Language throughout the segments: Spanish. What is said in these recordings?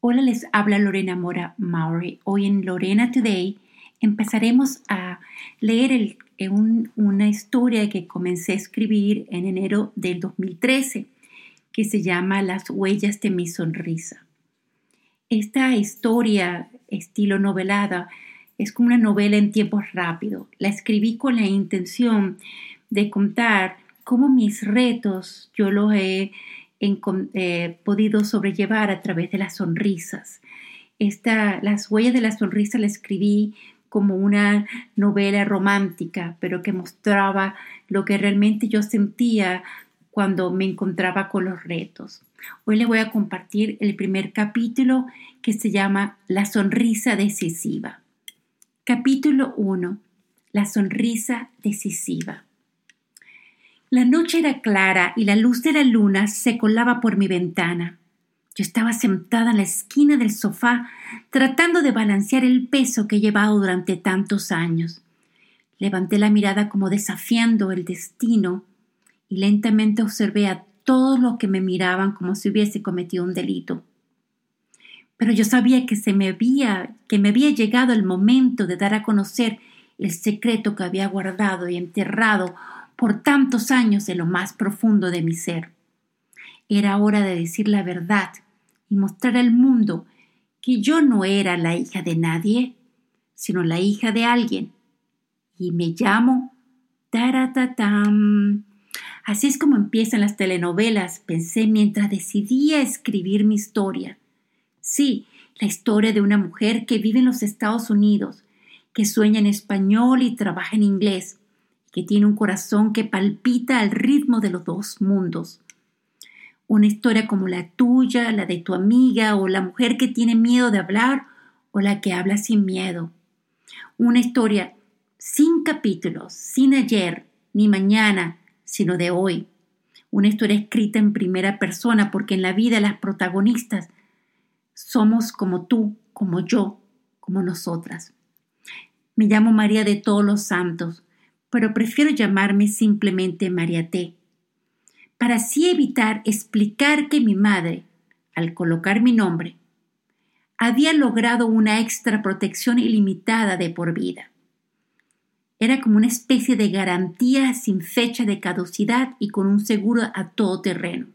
Hola, les habla Lorena Mora Maury. Hoy en Lorena Today empezaremos a leer una historia que comencé a escribir en enero del 2013 que se llama Las huellas de mi sonrisa. Esta historia, estilo novelada, es como una novela en tiempo rápido. La escribí con la intención de contar cómo mis retos yo los he eh, podido sobrellevar a través de las sonrisas. Esta, las huellas de la sonrisa la escribí como una novela romántica, pero que mostraba lo que realmente yo sentía cuando me encontraba con los retos. Hoy le voy a compartir el primer capítulo que se llama La sonrisa decisiva. Capítulo 1. La sonrisa decisiva. La noche era clara y la luz de la luna se colaba por mi ventana. Yo estaba sentada en la esquina del sofá tratando de balancear el peso que he llevado durante tantos años. Levanté la mirada como desafiando el destino y lentamente observé a todos los que me miraban como si hubiese cometido un delito. Pero yo sabía que se me había que me había llegado el momento de dar a conocer el secreto que había guardado y enterrado por tantos años en lo más profundo de mi ser. Era hora de decir la verdad y mostrar al mundo que yo no era la hija de nadie, sino la hija de alguien. Y me llamo Taratatam. Así es como empiezan las telenovelas, pensé mientras decidía escribir mi historia. Sí, la historia de una mujer que vive en los Estados Unidos, que sueña en español y trabaja en inglés, que tiene un corazón que palpita al ritmo de los dos mundos. Una historia como la tuya, la de tu amiga o la mujer que tiene miedo de hablar o la que habla sin miedo. Una historia sin capítulos, sin ayer ni mañana, sino de hoy. Una historia escrita en primera persona porque en la vida las protagonistas somos como tú, como yo, como nosotras. Me llamo María de todos los santos pero prefiero llamarme simplemente María T, para así evitar explicar que mi madre, al colocar mi nombre, había logrado una extra protección ilimitada de por vida. Era como una especie de garantía sin fecha de caducidad y con un seguro a todo terreno.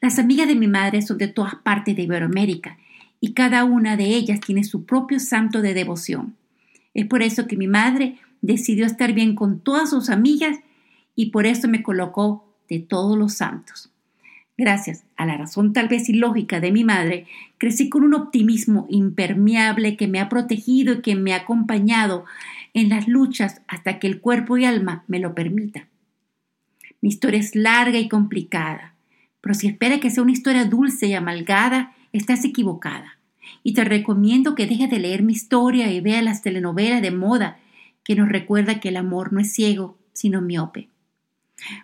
Las amigas de mi madre son de todas partes de Iberoamérica y cada una de ellas tiene su propio santo de devoción. Es por eso que mi madre decidió estar bien con todas sus amigas y por eso me colocó de todos los santos. Gracias a la razón tal vez ilógica de mi madre, crecí con un optimismo impermeable que me ha protegido y que me ha acompañado en las luchas hasta que el cuerpo y alma me lo permita. Mi historia es larga y complicada, pero si espera que sea una historia dulce y amalgada, estás equivocada. Y te recomiendo que dejes de leer mi historia y vea las telenovelas de moda que nos recuerda que el amor no es ciego, sino miope.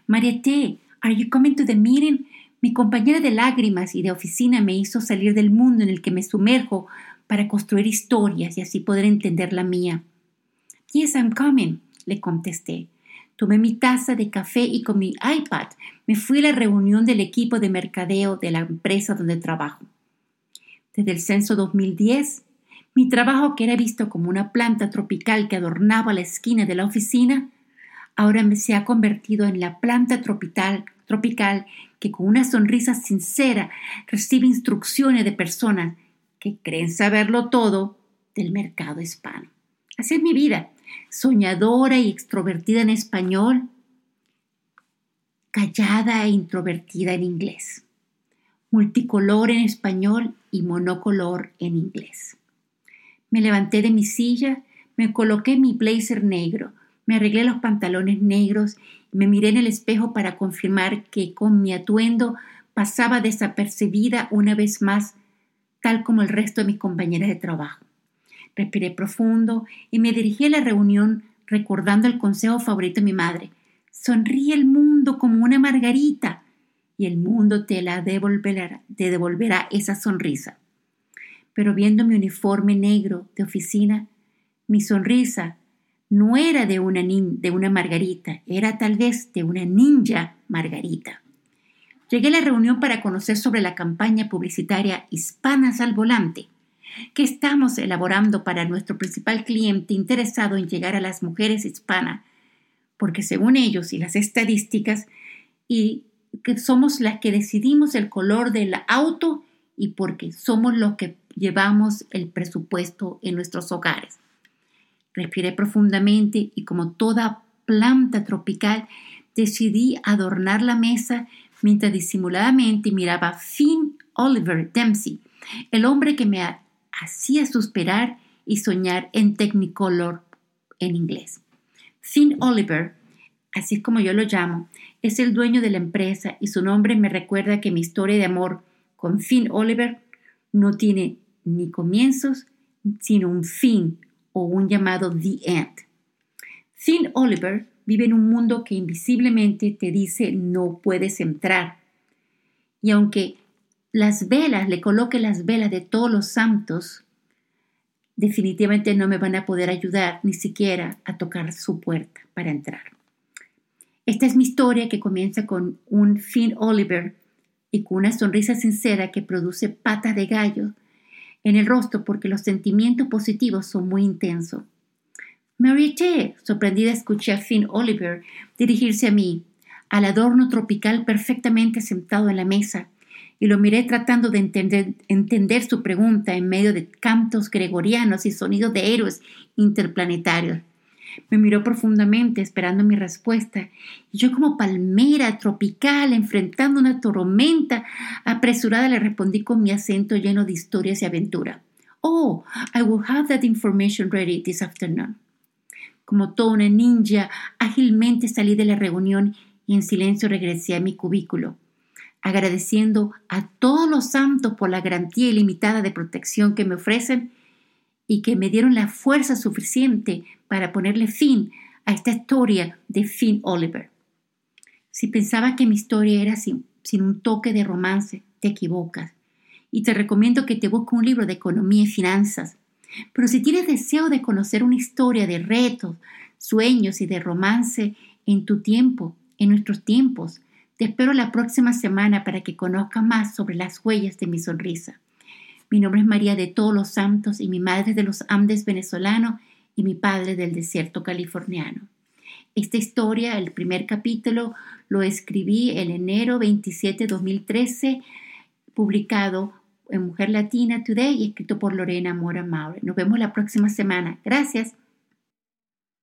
Mariette, are you coming to the meeting? Mi compañera de lágrimas y de oficina me hizo salir del mundo en el que me sumerjo para construir historias y así poder entender la mía. Yes, I'm coming, le contesté. Tomé mi taza de café y con mi iPad me fui a la reunión del equipo de mercadeo de la empresa donde trabajo. Desde el censo 2010 mi trabajo, que era visto como una planta tropical que adornaba la esquina de la oficina, ahora me se ha convertido en la planta tropical, tropical que con una sonrisa sincera recibe instrucciones de personas que creen saberlo todo del mercado hispano. Así es mi vida, soñadora y extrovertida en español, callada e introvertida en inglés, multicolor en español y monocolor en inglés. Me levanté de mi silla, me coloqué mi blazer negro, me arreglé los pantalones negros y me miré en el espejo para confirmar que con mi atuendo pasaba desapercibida una vez más, tal como el resto de mis compañeras de trabajo. Respiré profundo y me dirigí a la reunión recordando el consejo favorito de mi madre. Sonríe el mundo como una margarita y el mundo te la devolverá, te devolverá esa sonrisa pero viendo mi uniforme negro de oficina, mi sonrisa no era de una, de una margarita, era tal vez de una ninja margarita. llegué a la reunión para conocer sobre la campaña publicitaria Hispanas al Volante, que estamos elaborando para nuestro principal cliente interesado en llegar a las mujeres hispanas, porque según ellos y las estadísticas, y que somos las que decidimos el color del auto y porque somos los que llevamos el presupuesto en nuestros hogares. Respiré profundamente y como toda planta tropical decidí adornar la mesa mientras disimuladamente miraba a Finn Oliver Dempsey, el hombre que me hacía suspirar y soñar en Technicolor en inglés. Finn Oliver, así es como yo lo llamo, es el dueño de la empresa y su nombre me recuerda que mi historia de amor con Finn Oliver no tiene ni comienzos, sino un fin o un llamado The End. Finn Oliver vive en un mundo que invisiblemente te dice no puedes entrar. Y aunque las velas, le coloque las velas de todos los santos, definitivamente no me van a poder ayudar ni siquiera a tocar su puerta para entrar. Esta es mi historia que comienza con un Finn Oliver y con una sonrisa sincera que produce patas de gallo en el rostro porque los sentimientos positivos son muy intensos. Me orienté, sorprendida escuché a Finn Oliver dirigirse a mí, al adorno tropical perfectamente sentado en la mesa, y lo miré tratando de entender, entender su pregunta en medio de cantos gregorianos y sonidos de héroes interplanetarios. Me miró profundamente esperando mi respuesta, y yo como palmera tropical enfrentando una tormenta apresurada le respondí con mi acento lleno de historias y aventura. Oh, I will have that information ready this afternoon. Como toda una ninja, ágilmente salí de la reunión y en silencio regresé a mi cubículo, agradeciendo a todos los santos por la garantía ilimitada de protección que me ofrecen y que me dieron la fuerza suficiente para ponerle fin a esta historia de Finn Oliver. Si pensaba que mi historia era sin, sin un toque de romance, te equivocas. Y te recomiendo que te busques un libro de economía y finanzas pero si tienes deseo de conocer una historia de retos, sueños y de romance en tu tiempo, en nuestros tiempos, te espero la próxima semana para que conozcas más sobre las huellas de mi sonrisa. Mi nombre es María de todos los santos y mi madre de los Andes venezolanos y mi padre del desierto californiano. Esta historia, el primer capítulo, lo escribí el enero 27 2013, publicado en Mujer Latina Today y escrito por Lorena Mora Maure. Nos vemos la próxima semana. Gracias.